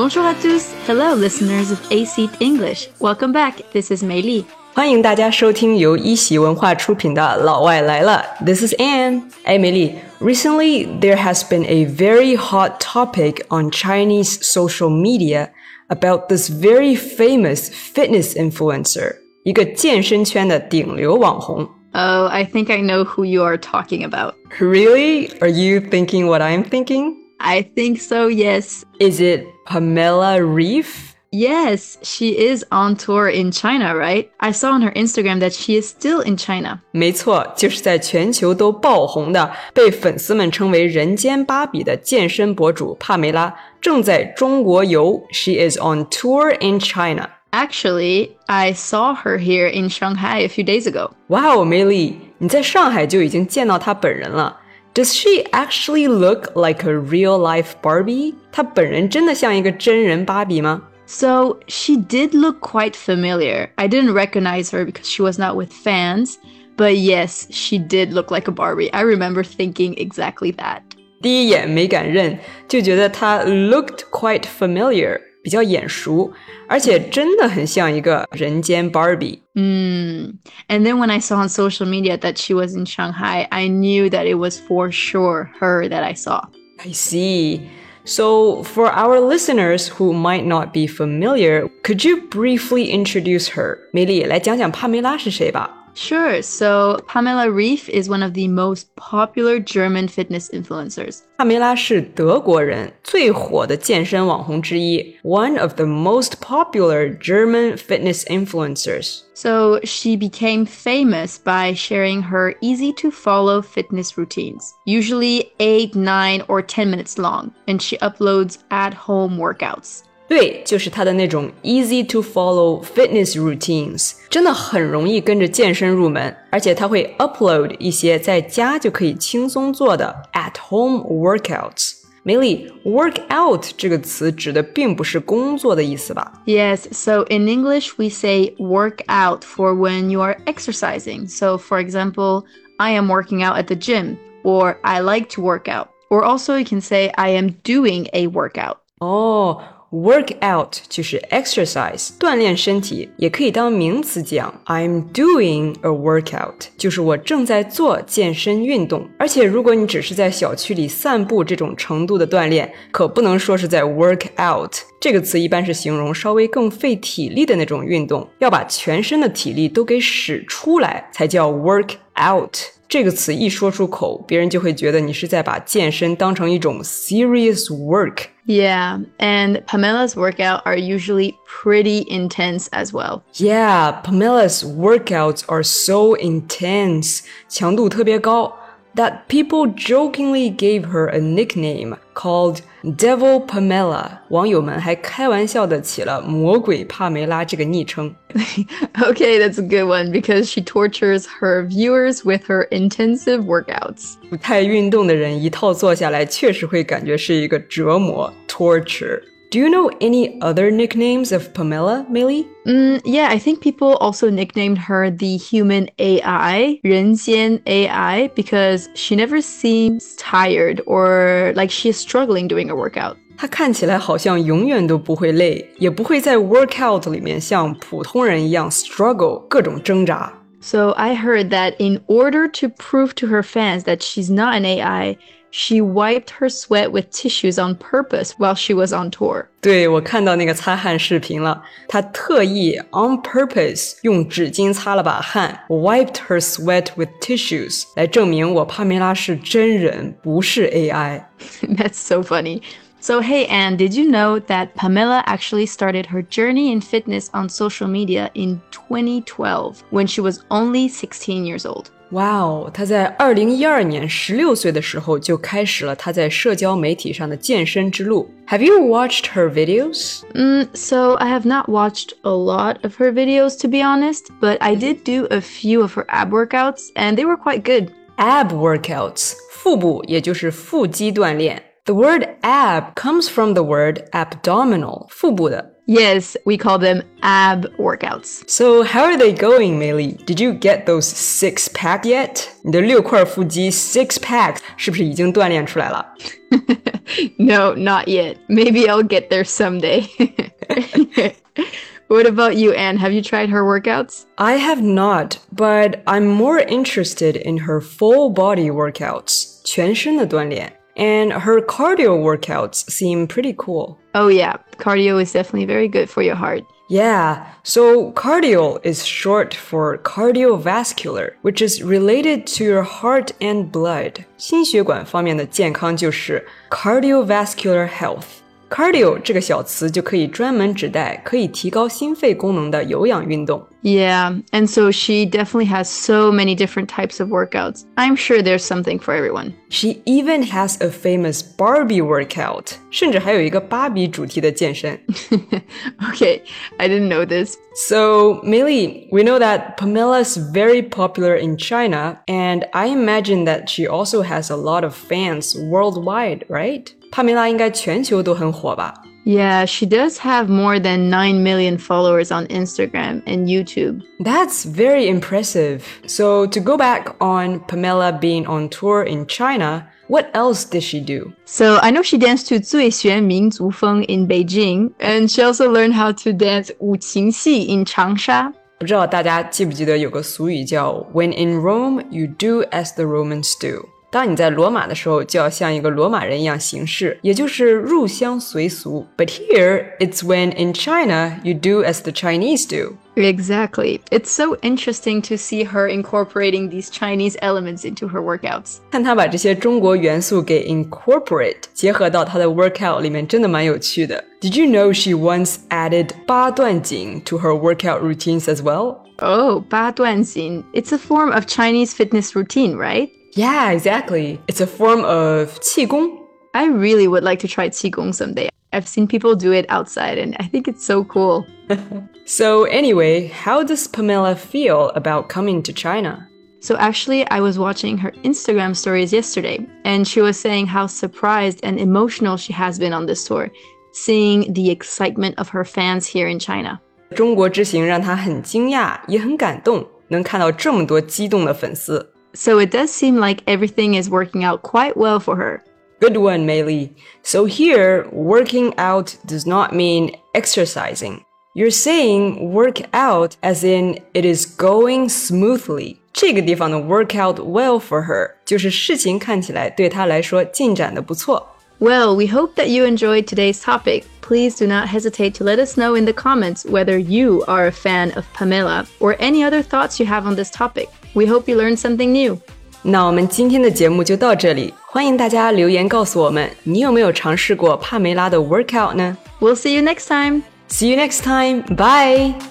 Bonjour à tous. Hello, listeners of AC English. Welcome back. This is Mei Li. 欢迎大家收听由一席文化出品的《老外来了》。This is Anne。哎，美丽，Recently there has been a very hot topic on Chinese social media about this very famous fitness influencer，一个健身圈的顶流网红。Oh, I think I know who you are talking about. Really? Are you thinking what I'm thinking? I think so, yes. Is it Pamela Reif? Yes, she is on tour in China, right? I saw on her Instagram that she is still in China. 没错，就是在全球都爆红的，被粉丝们称为“人间芭比”的健身博主帕梅拉正在中国游。She is on tour in China. Actually, I saw her here in Shanghai a few days ago. Wow, Milly，你在上海就已经见到她本人了。Does she actually look like a real life Barbie? 她本人真的像一个真人芭比吗？so she did look quite familiar. I didn't recognize her because she was not with fans, but yes, she did look like a Barbie. I remember thinking exactly that. 第一眼没敢认，就觉得她 looked quite familiar， 比较眼熟，而且真的很像一个人间 then when I saw on social media that she was in Shanghai, I knew that it was for sure her that I saw. I see. So, for our listeners who might not be familiar, could you briefly introduce her? 梅莉，来讲讲帕梅拉是谁吧。Sure. So Pamela Reif is one of the most popular German fitness influencers. 帕梅拉是德国人最火的健身网红之一，one of the most popular German fitness influencers. So she became famous by sharing her easy to follow fitness routines, usually 8, 9, or 10 minutes long, and she uploads at home workouts. 对，就是它的那种 easy to follow fitness routines，真的很容易跟着健身入门，而且它会 upload 一些在家就可以轻松做的 at home workouts。梅莉，work out 这个词指的并不是工作的意思吧？Yes, so in English we say work out for when you are exercising. So for example, I am working out at the gym, or I like to work out, or also you can say I am doing a workout. Oh. Work out 就是 exercise，锻炼身体，也可以当名词讲。I'm doing a workout，就是我正在做健身运动。而且如果你只是在小区里散步这种程度的锻炼，可不能说是在 work out。这个词一般是形容稍微更费体力的那种运动，要把全身的体力都给使出来，才叫 work out。这个词一说出口，别人就会觉得你是在把健身当成一种 serious work。Yeah, and Pamela's workout are usually pretty intense as well. Yeah, Pamela's workouts are so intense，强度特别高。 that people jokingly gave her a nickname called Devil Pamela。网友们还开玩笑的起了“魔鬼帕梅拉”这个昵称。okay, that's a good one because she tortures her viewers with her intensive workouts. 不太运动的人一套做下来，确实会感觉是一个折磨 （torture）。 do you know any other nicknames of Pamela, Millie? Mm, yeah, I think people also nicknamed her the human AI, 人间 AI, because she never seems tired or like she is struggling doing a workout. 她看起来好像永远都不会累，也不会在 workout 里面像普通人一样 struggle 各种挣扎。So I heard that in order to prove to her fans that she's not an AI, she wiped her sweat with tissues on purpose while she was on tour. 对，我看到那个擦汗视频了，她特意 on purpose 用纸巾擦了把汗，wiped her sweat with tissues 来证明我帕梅拉是真人，不是 AI。That's so funny. So, hey, Anne, did you know that Pamela actually started her journey in fitness on social media in 2012 when she was only 16 years old? 哇哦，他在二零一二年十六岁的时候就开始了他在社交媒体上的健身之路。Have you watched her videos? Mm, so I have not watched a lot of her videos to be honest, but I did do a few of her ab workouts and they were quite good. Ab workouts，腹部也就是腹肌锻炼。The word ab comes from the word abdominal，腹部的 Yes, we call them ab workouts. So how are they going, Meili? Did you get those six pack yet? 你的六块腹肌 six pack 是不是已经锻炼出来了？ no, not yet. Maybe I'll get there someday. what about you, Anne? Have you tried her workouts? I have not, but I'm more interested in her full body workouts, 全身的锻炼. And her cardio workouts seem pretty cool. Oh, yeah. Cardio is definitely very good for your heart. Yeah, so cardio is short for cardiovascular, which is related to your heart and blood. 心血管方面的健康就是 cardiovascular health. Cardio 这个小词就可以专门指代可以提高心肺功能的有氧运动。 Yeah, and so she definitely has so many different types of workouts. I'm sure there's something for everyone. She even has a famous Barbie workout，甚至还有一个芭比主题的健身。 okay, I didn't know this. So, Millie, we know that Pamela's very popular in China, and I imagine that she also has a lot of fans worldwide, right? 帕梅拉应该全球都很火吧？ Yeah, she does have more than 9 million followers on Instagram and YouTube. That's very impressive. So, to go back on Pamela being on tour in China, what else did she do? So I know she danced to 最炫民族风 in Beijing, and she also learned how to dance 五禽戏 in Changsha. 不知道大家记不记得有个俗语叫 "When in Rome, you do as the Romans do"。 当你在罗马的时候，就要像一个罗马人一样行事，也就是入乡随俗。But here, it's when in China, you do as the Chinese do. Exactly. It's so interesting to see her incorporating these Chinese elements into her workouts. 看她把这些中国元素给 incorporate 结合到她的 workout 里面，真的蛮有趣的。Did you know she once added 八段锦 to her workout routines as well? Oh, 八段锦. It's a form of Chinese fitness routine, right? Yeah, exactly. It's a form of 气功 I really would like to try Qigong someday. I've seen people do it outside and I think it's so cool. So, anyway, how does Pamela feel about coming to China? So actually, I was watching her Instagram stories yesterday, and she was saying how surprised and emotional she has been on this tour, seeing the excitement of her fans here in China. 中国之行让她很惊讶，也很感动，能看到这么多激动的粉丝。 So it does seem like everything is working out quite well for her. Good one, Meili. So here, working out does not mean exercising. You're saying work out as in it is going smoothly. 这个地方的 work out well for her 就是事情看起来对她来说进展的不错。 Well, we hope that you enjoyed today's topic. Please do not hesitate to let us know in the comments whether you are a fan of Pamela or any other thoughts you have on this topic. We hope you learned something new. 那我们今天的节目就到这里，欢迎大家留言告诉我们，你有没有尝试过帕梅拉的 workout 呢 We'll see you next time. ？See you next time. Bye.